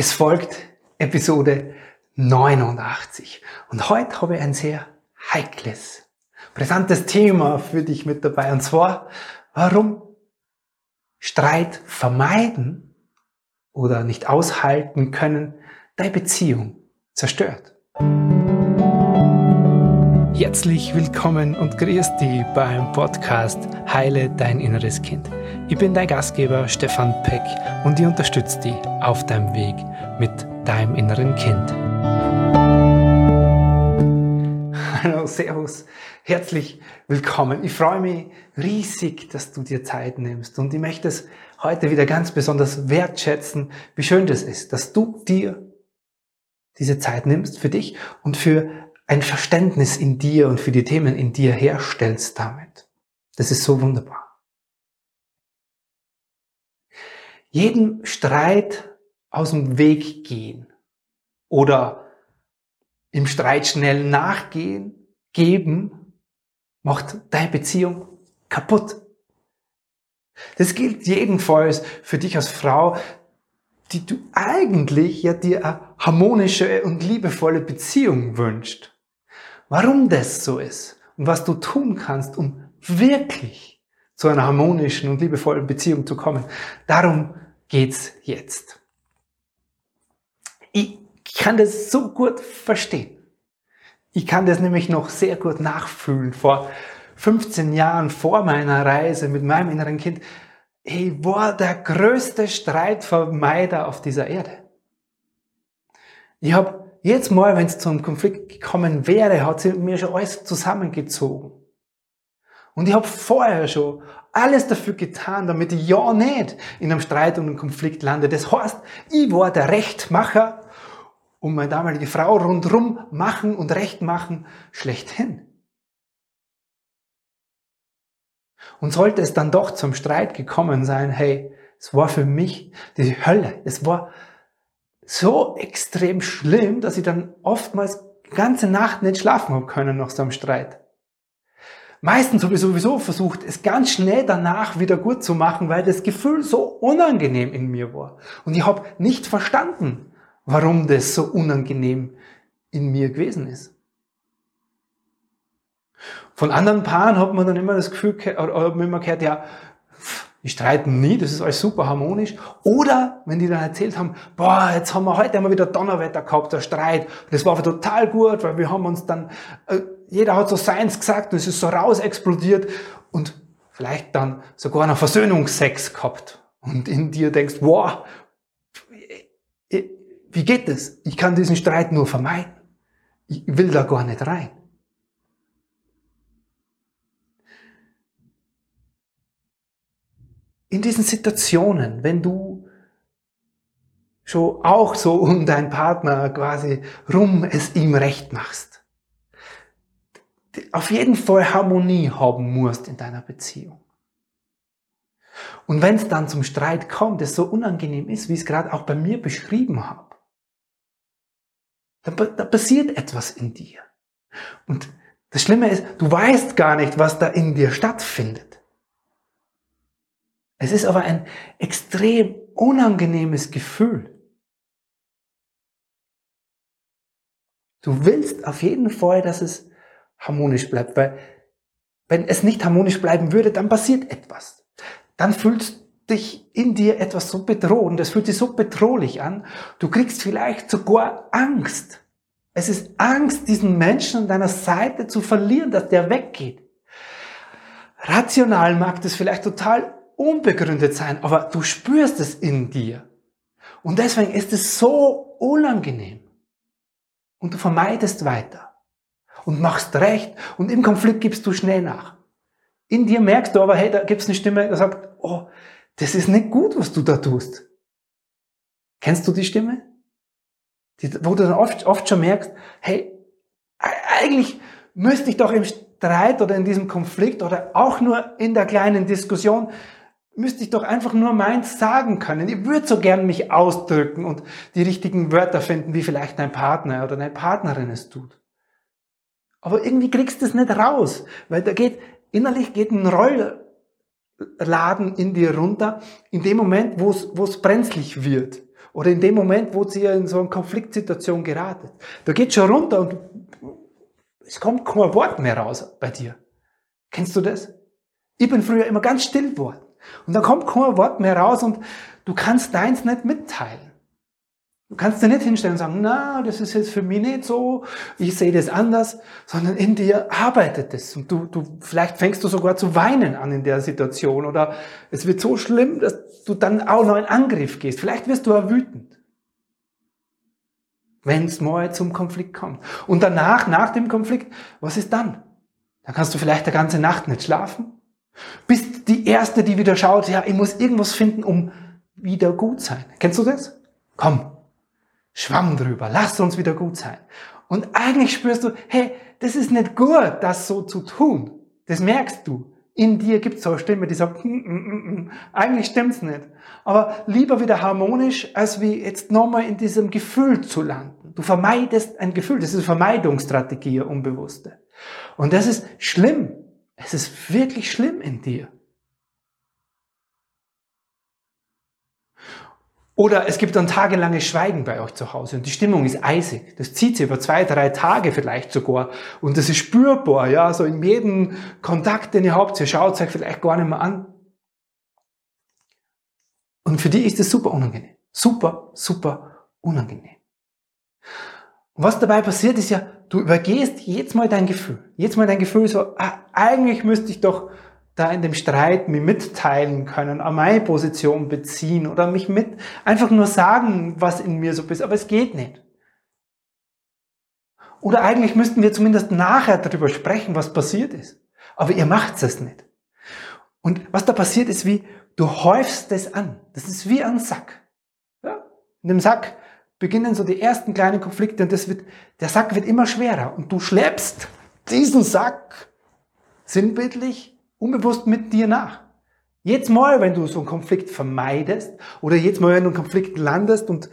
Es folgt Episode 89 und heute habe ich ein sehr heikles, brisantes Thema für dich mit dabei und zwar, warum Streit vermeiden oder nicht aushalten können deine Beziehung zerstört. Herzlich willkommen und grüß dich beim Podcast Heile dein inneres Kind. Ich bin dein Gastgeber Stefan Peck und ich unterstütze dich auf deinem Weg mit deinem inneren Kind. Hallo, Servus, herzlich willkommen. Ich freue mich riesig, dass du dir Zeit nimmst und ich möchte es heute wieder ganz besonders wertschätzen, wie schön das ist, dass du dir diese Zeit nimmst für dich und für ein Verständnis in dir und für die Themen in dir herstellst damit. Das ist so wunderbar. Jedem Streit aus dem Weg gehen oder im Streit schnell nachgehen, geben, macht deine Beziehung kaputt. Das gilt jedenfalls für dich als Frau, die du eigentlich ja dir eine harmonische und liebevolle Beziehung wünscht warum das so ist und was du tun kannst, um wirklich zu einer harmonischen und liebevollen Beziehung zu kommen. Darum geht's jetzt. Ich kann das so gut verstehen. Ich kann das nämlich noch sehr gut nachfühlen. Vor 15 Jahren vor meiner Reise mit meinem inneren Kind, ich war der größte Streitvermeider auf dieser Erde. Ich habe Jetzt mal, wenn es zum Konflikt gekommen wäre, hat sie mir schon alles zusammengezogen. Und ich habe vorher schon alles dafür getan, damit ich ja nicht in einem Streit und einem Konflikt lande. Das heißt, ich war der Rechtmacher und meine damalige Frau rundrum machen und recht machen schlechthin. Und sollte es dann doch zum Streit gekommen sein, hey, es war für mich die Hölle. Es war so extrem schlimm, dass ich dann oftmals ganze Nacht nicht schlafen habe können nach so einem Streit. Meistens habe ich sowieso versucht, es ganz schnell danach wieder gut zu machen, weil das Gefühl so unangenehm in mir war. Und ich habe nicht verstanden, warum das so unangenehm in mir gewesen ist. Von anderen Paaren hat man dann immer das Gefühl, oder immer gehört, ja, die streiten nie, das ist alles super harmonisch. Oder wenn die dann erzählt haben, boah, jetzt haben wir heute einmal wieder Donnerwetter gehabt, der Streit. Das war total gut, weil wir haben uns dann, äh, jeder hat so seins gesagt und es ist so raus explodiert und vielleicht dann sogar noch Versöhnungsex gehabt. Und in dir denkst, wow, wie geht das? Ich kann diesen Streit nur vermeiden. Ich will da gar nicht rein. in diesen Situationen, wenn du schon auch so um deinen Partner quasi rum es ihm recht machst, auf jeden Fall Harmonie haben musst in deiner Beziehung. Und wenn es dann zum Streit kommt, das so unangenehm ist, wie ich es gerade auch bei mir beschrieben habe, dann, dann passiert etwas in dir. Und das Schlimme ist, du weißt gar nicht, was da in dir stattfindet. Es ist aber ein extrem unangenehmes Gefühl. Du willst auf jeden Fall, dass es harmonisch bleibt, weil wenn es nicht harmonisch bleiben würde, dann passiert etwas. Dann fühlst dich in dir etwas so bedrohend, es fühlt sich so bedrohlich an, du kriegst vielleicht sogar Angst. Es ist Angst, diesen Menschen an deiner Seite zu verlieren, dass der weggeht. Rational mag das vielleicht total unbegründet sein, aber du spürst es in dir. Und deswegen ist es so unangenehm. Und du vermeidest weiter. Und machst recht. Und im Konflikt gibst du schnell nach. In dir merkst du aber, hey, da gibt's eine Stimme, die sagt, oh, das ist nicht gut, was du da tust. Kennst du die Stimme? Die, wo du dann oft, oft schon merkst, hey, eigentlich müsste ich doch im Streit oder in diesem Konflikt oder auch nur in der kleinen Diskussion müsste ich doch einfach nur meins sagen können. Ich würde so gern mich ausdrücken und die richtigen Wörter finden, wie vielleicht dein Partner oder deine Partnerin es tut. Aber irgendwie kriegst du es nicht raus, weil da geht, innerlich geht ein Rollladen in dir runter, in dem Moment, wo es, brenzlig wird. Oder in dem Moment, wo ihr in so eine Konfliktsituation geratet. Da geht schon runter und es kommt kein Wort mehr raus bei dir. Kennst du das? Ich bin früher immer ganz still geworden. Und da kommt kein Wort mehr raus und du kannst deins nicht mitteilen. Du kannst dir nicht hinstellen und sagen, na, das ist jetzt für mich nicht so, ich sehe das anders, sondern in dir arbeitet es. Und du, du, vielleicht fängst du sogar zu weinen an in der Situation oder es wird so schlimm, dass du dann auch noch in Angriff gehst. Vielleicht wirst du auch wütend. Wenn es mal zum Konflikt kommt. Und danach, nach dem Konflikt, was ist dann? Dann kannst du vielleicht die ganze Nacht nicht schlafen. Bist die Erste, die wieder schaut, ja, ich muss irgendwas finden, um wieder gut sein. Kennst du das? Komm, Schwamm drüber, lass uns wieder gut sein. Und eigentlich spürst du, hey, das ist nicht gut, das so zu tun. Das merkst du. In dir gibt es so eine Stimme, die sagt, mm, mm, mm, eigentlich stimmt's nicht. Aber lieber wieder harmonisch, als wie jetzt nochmal in diesem Gefühl zu landen. Du vermeidest ein Gefühl. Das ist eine Vermeidungsstrategie, unbewusste. Und das ist schlimm. Es ist wirklich schlimm in dir. Oder es gibt dann tagelanges Schweigen bei euch zu Hause und die Stimmung ist eisig. Das zieht sich über zwei, drei Tage vielleicht sogar. Und das ist spürbar, ja, so in jedem Kontakt, den ihr habt, ihr schaut euch vielleicht gar nicht mehr an. Und für die ist es super unangenehm. Super, super unangenehm. Und was dabei passiert ist ja, du übergehst jetzt mal dein Gefühl. Jetzt mal dein Gefühl so, ah, eigentlich müsste ich doch da in dem Streit mir mitteilen können, an meine Position beziehen oder mich mit einfach nur sagen, was in mir so ist, aber es geht nicht. Oder eigentlich müssten wir zumindest nachher darüber sprechen, was passiert ist. Aber ihr macht es nicht. Und was da passiert ist wie, du häufst es an. Das ist wie ein Sack. Ja? In dem Sack beginnen so die ersten kleinen Konflikte und das wird, der Sack wird immer schwerer und du schleppst diesen Sack sinnbildlich unbewusst mit dir nach. Jetzt mal, wenn du so einen Konflikt vermeidest oder jetzt mal, wenn du einen Konflikt landest und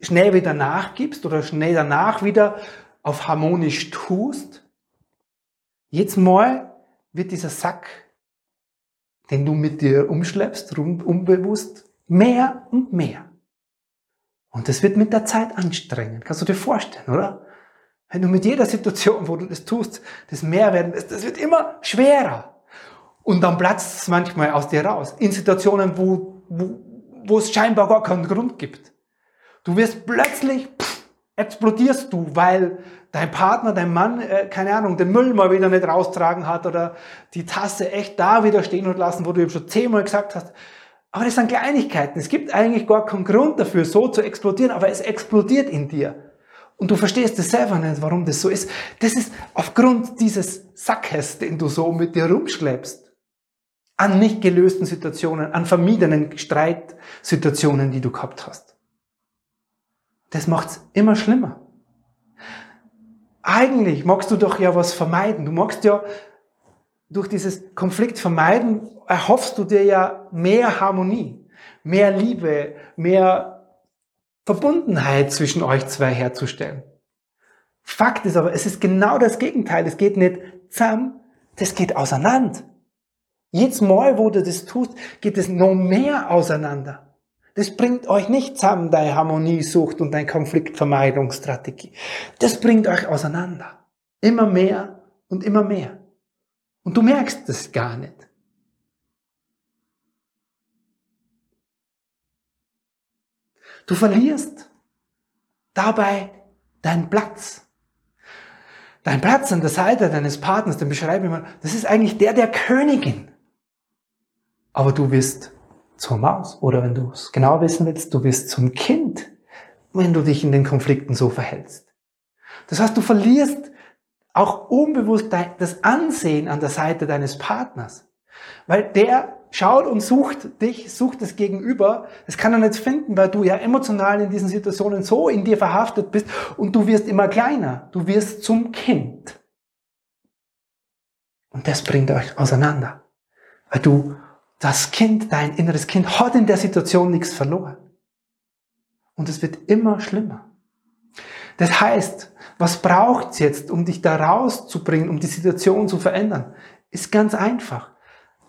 schnell wieder nachgibst oder schnell danach wieder auf harmonisch tust, jetzt mal wird dieser Sack, den du mit dir umschleppst, unbewusst, mehr und mehr. Und das wird mit der Zeit anstrengend. Kannst du dir vorstellen, oder? Wenn du mit jeder Situation, wo du das tust, das mehr werden das wird immer schwerer. Und dann platzt es manchmal aus dir raus. In Situationen, wo, wo, wo es scheinbar gar keinen Grund gibt. Du wirst plötzlich, pff, explodierst du, weil dein Partner, dein Mann, äh, keine Ahnung, den Müll mal wieder nicht raustragen hat oder die Tasse echt da wieder stehen und lassen, wo du ihm schon zehnmal gesagt hast. Aber das sind Kleinigkeiten. Es gibt eigentlich gar keinen Grund dafür, so zu explodieren, aber es explodiert in dir. Und du verstehst es selber nicht, warum das so ist. Das ist aufgrund dieses Sackes, den du so mit dir rumschleppst an nicht gelösten Situationen, an vermiedenen Streitsituationen, die du gehabt hast. Das macht's immer schlimmer. Eigentlich magst du doch ja was vermeiden. Du magst ja durch dieses Konflikt vermeiden, erhoffst du dir ja mehr Harmonie, mehr Liebe, mehr Verbundenheit zwischen euch zwei herzustellen. Fakt ist aber, es ist genau das Gegenteil. Es geht nicht zusammen, das geht auseinander. Jedes Mal, wo du das tust, geht es noch mehr auseinander. Das bringt euch nicht zusammen, deine Harmoniesucht und deine Konfliktvermeidungsstrategie. Das bringt euch auseinander. Immer mehr und immer mehr. Und du merkst es gar nicht. Du verlierst dabei deinen Platz. Dein Platz an der Seite deines Partners, den beschreibe ich mal, das ist eigentlich der der Königin. Aber du wirst zur Maus. Oder wenn du es genau wissen willst, du wirst zum Kind, wenn du dich in den Konflikten so verhältst. Das heißt, du verlierst auch unbewusst das Ansehen an der Seite deines Partners. Weil der schaut und sucht dich, sucht das Gegenüber. Das kann er nicht finden, weil du ja emotional in diesen Situationen so in dir verhaftet bist und du wirst immer kleiner. Du wirst zum Kind. Und das bringt euch auseinander. Weil du das Kind, dein inneres Kind, hat in der Situation nichts verloren. Und es wird immer schlimmer. Das heißt, was braucht's jetzt, um dich da rauszubringen, um die Situation zu verändern? Ist ganz einfach.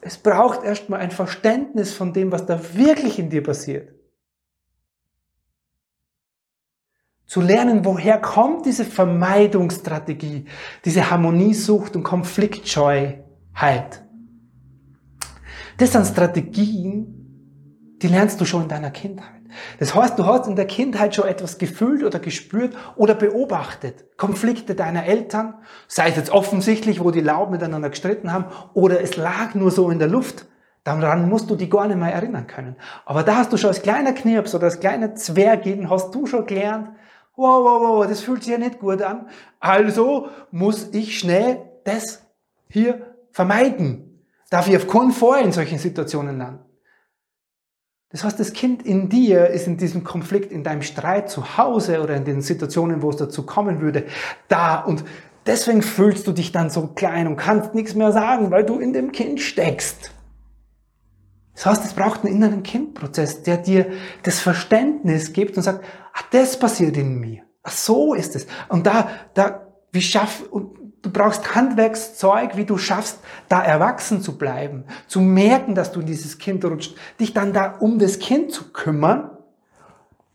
Es braucht erstmal ein Verständnis von dem, was da wirklich in dir passiert. Zu lernen, woher kommt diese Vermeidungsstrategie, diese Harmoniesucht und Konfliktscheuheit. Das sind Strategien, die lernst du schon in deiner Kindheit. Das heißt, du hast in der Kindheit schon etwas gefühlt oder gespürt oder beobachtet. Konflikte deiner Eltern, sei es jetzt offensichtlich, wo die laut miteinander gestritten haben, oder es lag nur so in der Luft. Daran musst du dich gar nicht mehr erinnern können. Aber da hast du schon als kleiner Knirps oder als kleiner Zwergin, hast du schon gelernt, wow, wow, wow, das fühlt sich ja nicht gut an. Also muss ich schnell das hier vermeiden. Darf ich auf keinen Fall in solchen Situationen landen. Das heißt, das Kind in dir ist in diesem Konflikt, in deinem Streit zu Hause oder in den Situationen, wo es dazu kommen würde, da und deswegen fühlst du dich dann so klein und kannst nichts mehr sagen, weil du in dem Kind steckst. Das heißt, es braucht einen inneren Kindprozess, der dir das Verständnis gibt und sagt, ah, das passiert in mir. Ach, so ist es. Und da, da, wie schaff, und du brauchst Handwerkszeug, wie du schaffst, da erwachsen zu bleiben, zu merken, dass du in dieses Kind rutscht, dich dann da um das Kind zu kümmern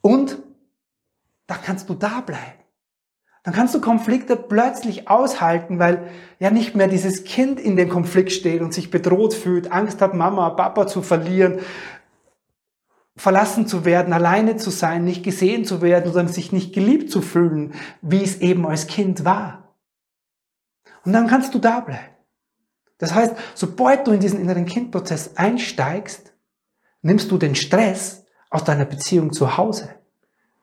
und da kannst du da bleiben. Dann kannst du Konflikte plötzlich aushalten, weil ja nicht mehr dieses Kind in den Konflikt steht und sich bedroht fühlt, Angst hat, Mama, Papa zu verlieren, verlassen zu werden, alleine zu sein, nicht gesehen zu werden oder sich nicht geliebt zu fühlen, wie es eben als Kind war. Und dann kannst du da bleiben. Das heißt, sobald du in diesen inneren Kindprozess einsteigst, nimmst du den Stress aus deiner Beziehung zu Hause.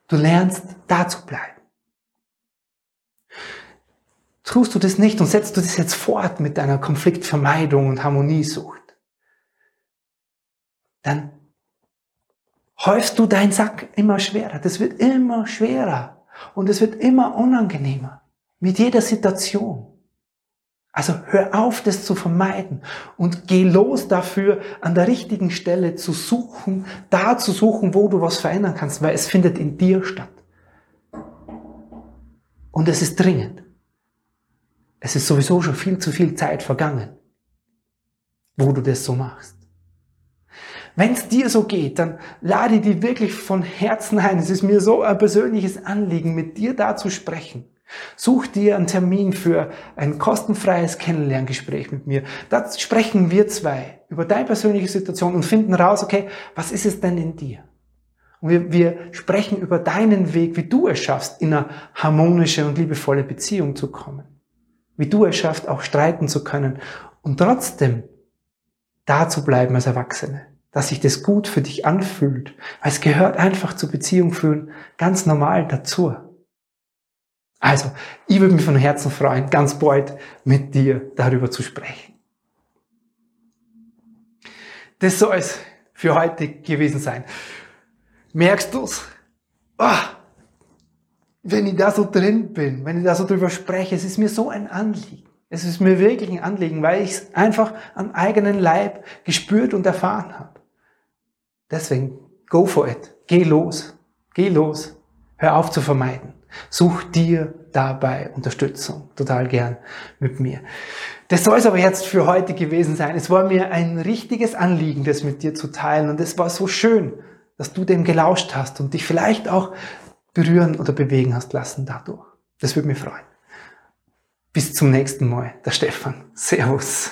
Du lernst da zu bleiben. Tust du das nicht und setzt du das jetzt fort mit deiner Konfliktvermeidung und Harmoniesucht, dann häufst du deinen Sack immer schwerer. Das wird immer schwerer und es wird immer unangenehmer mit jeder Situation. Also hör auf, das zu vermeiden und geh los dafür, an der richtigen Stelle zu suchen, da zu suchen, wo du was verändern kannst, weil es findet in dir statt. Und es ist dringend. Es ist sowieso schon viel zu viel Zeit vergangen, wo du das so machst. Wenn es dir so geht, dann lade dich wirklich von Herzen ein. Es ist mir so ein persönliches Anliegen, mit dir da zu sprechen. Such dir einen Termin für ein kostenfreies Kennenlerngespräch mit mir. Da sprechen wir zwei über deine persönliche Situation und finden raus, okay, was ist es denn in dir? Und wir, wir sprechen über deinen Weg, wie du es schaffst, in eine harmonische und liebevolle Beziehung zu kommen wie du es schaffst, auch streiten zu können und trotzdem da zu bleiben als Erwachsene, dass sich das gut für dich anfühlt, weil es gehört einfach zur Beziehung fühlen ganz normal dazu. Also, ich würde mich von Herzen freuen, ganz bald mit dir darüber zu sprechen. Das soll es für heute gewesen sein. Merkst du's? Oh, wenn ich da so drin bin, wenn ich da so drüber spreche, es ist mir so ein Anliegen. Es ist mir wirklich ein Anliegen, weil ich es einfach am eigenen Leib gespürt und erfahren habe. Deswegen, go for it. Geh los. Geh los. Hör auf zu vermeiden. Such dir dabei Unterstützung. Total gern mit mir. Das soll es aber jetzt für heute gewesen sein. Es war mir ein richtiges Anliegen, das mit dir zu teilen. Und es war so schön, dass du dem gelauscht hast und dich vielleicht auch berühren oder bewegen hast lassen dadurch. Das würde mich freuen. Bis zum nächsten Mal, der Stefan. Servus.